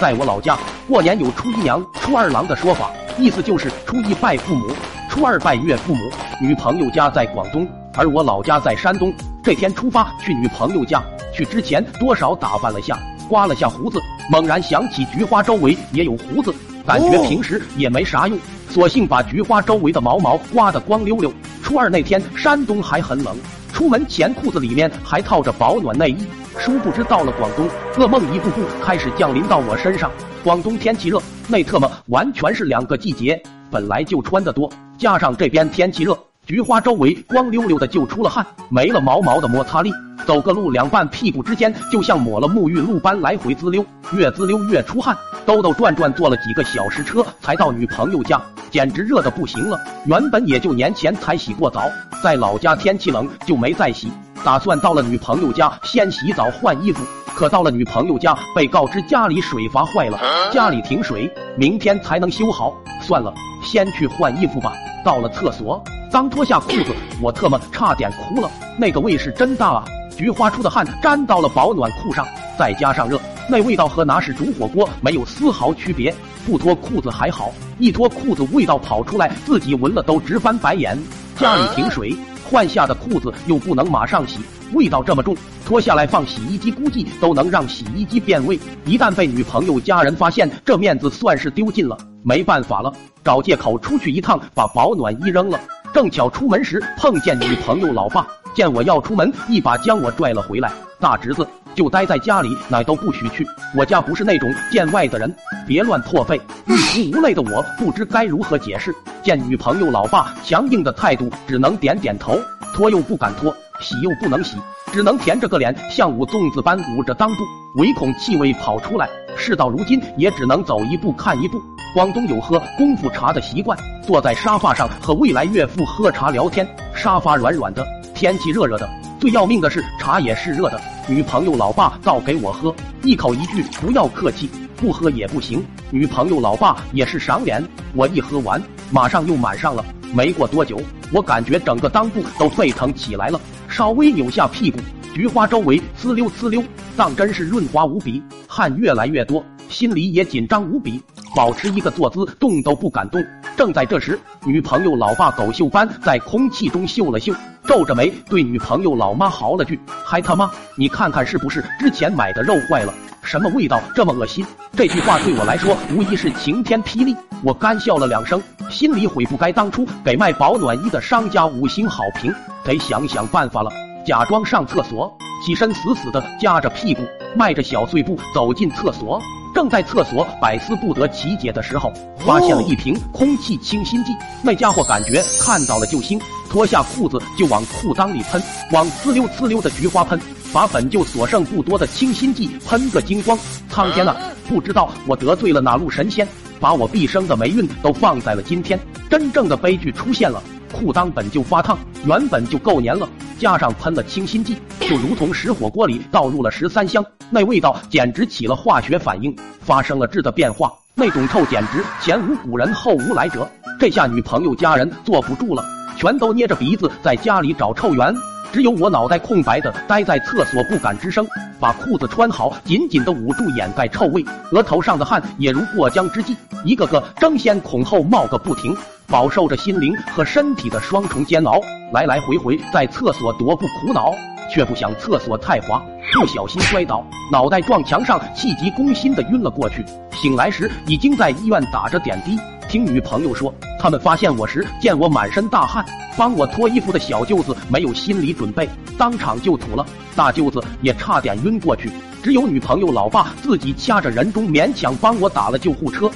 在我老家过年有初一娘、初二郎的说法，意思就是初一拜父母，初二拜岳父母。女朋友家在广东，而我老家在山东。这天出发去女朋友家，去之前多少打扮了下，刮了下胡子，猛然想起菊花周围也有胡子，感觉平时也没啥用，索性把菊花周围的毛毛刮得光溜溜。初二那天山东还很冷，出门前裤子里面还套着保暖内衣。殊不知到了广东，噩梦一步步开始降临到我身上。广东天气热，那特么完全是两个季节。本来就穿得多，加上这边天气热，菊花周围光溜溜的就出了汗，没了毛毛的摩擦力，走个路两半屁股之间就像抹了沐浴露般来回滋溜，越滋溜越出汗，兜兜转转坐了几个小时车才到女朋友家，简直热的不行了。原本也就年前才洗过澡，在老家天气冷就没再洗。打算到了女朋友家先洗澡换衣服，可到了女朋友家被告知家里水阀坏了，家里停水，明天才能修好。算了，先去换衣服吧。到了厕所，刚脱下裤子，我特么差点哭了，那个味是真大啊！菊花出的汗沾到了保暖裤上，再加上热，那味道和拿屎煮火锅没有丝毫区别。不脱裤子还好，一脱裤子味道跑出来，自己闻了都直翻白眼。家里停水。换下的裤子又不能马上洗，味道这么重，脱下来放洗衣机，估计都能让洗衣机变味。一旦被女朋友家人发现，这面子算是丢尽了。没办法了，找借口出去一趟，把保暖衣扔了。正巧出门时碰见女朋友老爸，见我要出门，一把将我拽了回来。大侄子就待在家里，哪都不许去。我家不是那种见外的人，别乱破费。欲哭无泪的我不知该如何解释。见女朋友老爸强硬的态度，只能点点头。拖又不敢拖，洗又不能洗，只能甜着个脸，像捂粽子般捂着裆部，唯恐气味跑出来。事到如今，也只能走一步看一步。广东有喝功夫茶的习惯，坐在沙发上和未来岳父喝茶聊天，沙发软软的，天气热热的。最要命的是茶也是热的，女朋友老爸倒给我喝，一口一句不要客气，不喝也不行。女朋友老爸也是赏脸，我一喝完，马上又满上了。没过多久，我感觉整个裆部都沸腾起来了，稍微扭下屁股，菊花周围呲溜呲溜，当真是润滑无比，汗越来越多，心里也紧张无比，保持一个坐姿，动都不敢动。正在这时，女朋友老爸狗嗅般在空气中嗅了嗅，皱着眉对女朋友老妈嚎了句：“还他妈，你看看是不是之前买的肉坏了？什么味道这么恶心？”这句话对我来说无疑是晴天霹雳，我干笑了两声，心里悔不该当初给卖保暖衣的商家五星好评，得想想办法了。假装上厕所，起身死死的夹着屁股，迈着小碎步走进厕所。正在厕所百思不得其解的时候，发现了一瓶空气清新剂。那家伙感觉看到了救星，脱下裤子就往裤裆里喷，往呲溜呲溜的菊花喷，把本就所剩不多的清新剂喷个精光。苍天啊，不知道我得罪了哪路神仙，把我毕生的霉运都放在了今天。真正的悲剧出现了。裤裆本就发烫，原本就够黏了，加上喷了清新剂，就如同石火锅里倒入了十三香，那味道简直起了化学反应，发生了质的变化，那种臭简直前无古人后无来者。这下女朋友家人坐不住了，全都捏着鼻子在家里找臭源。只有我脑袋空白的待在厕所不敢吱声，把裤子穿好，紧紧的捂住掩盖臭味，额头上的汗也如过江之鲫，一个个争先恐后冒个不停，饱受着心灵和身体的双重煎熬，来来回回在厕所踱步苦恼，却不想厕所太滑，不小心摔倒，脑袋撞墙上，气急攻心的晕了过去。醒来时已经在医院打着点滴。听女朋友说，他们发现我时，见我满身大汗，帮我脱衣服的小舅子没有心理准备，当场就吐了，大舅子也差点晕过去，只有女朋友老爸自己掐着人中，勉强帮我打了救护车。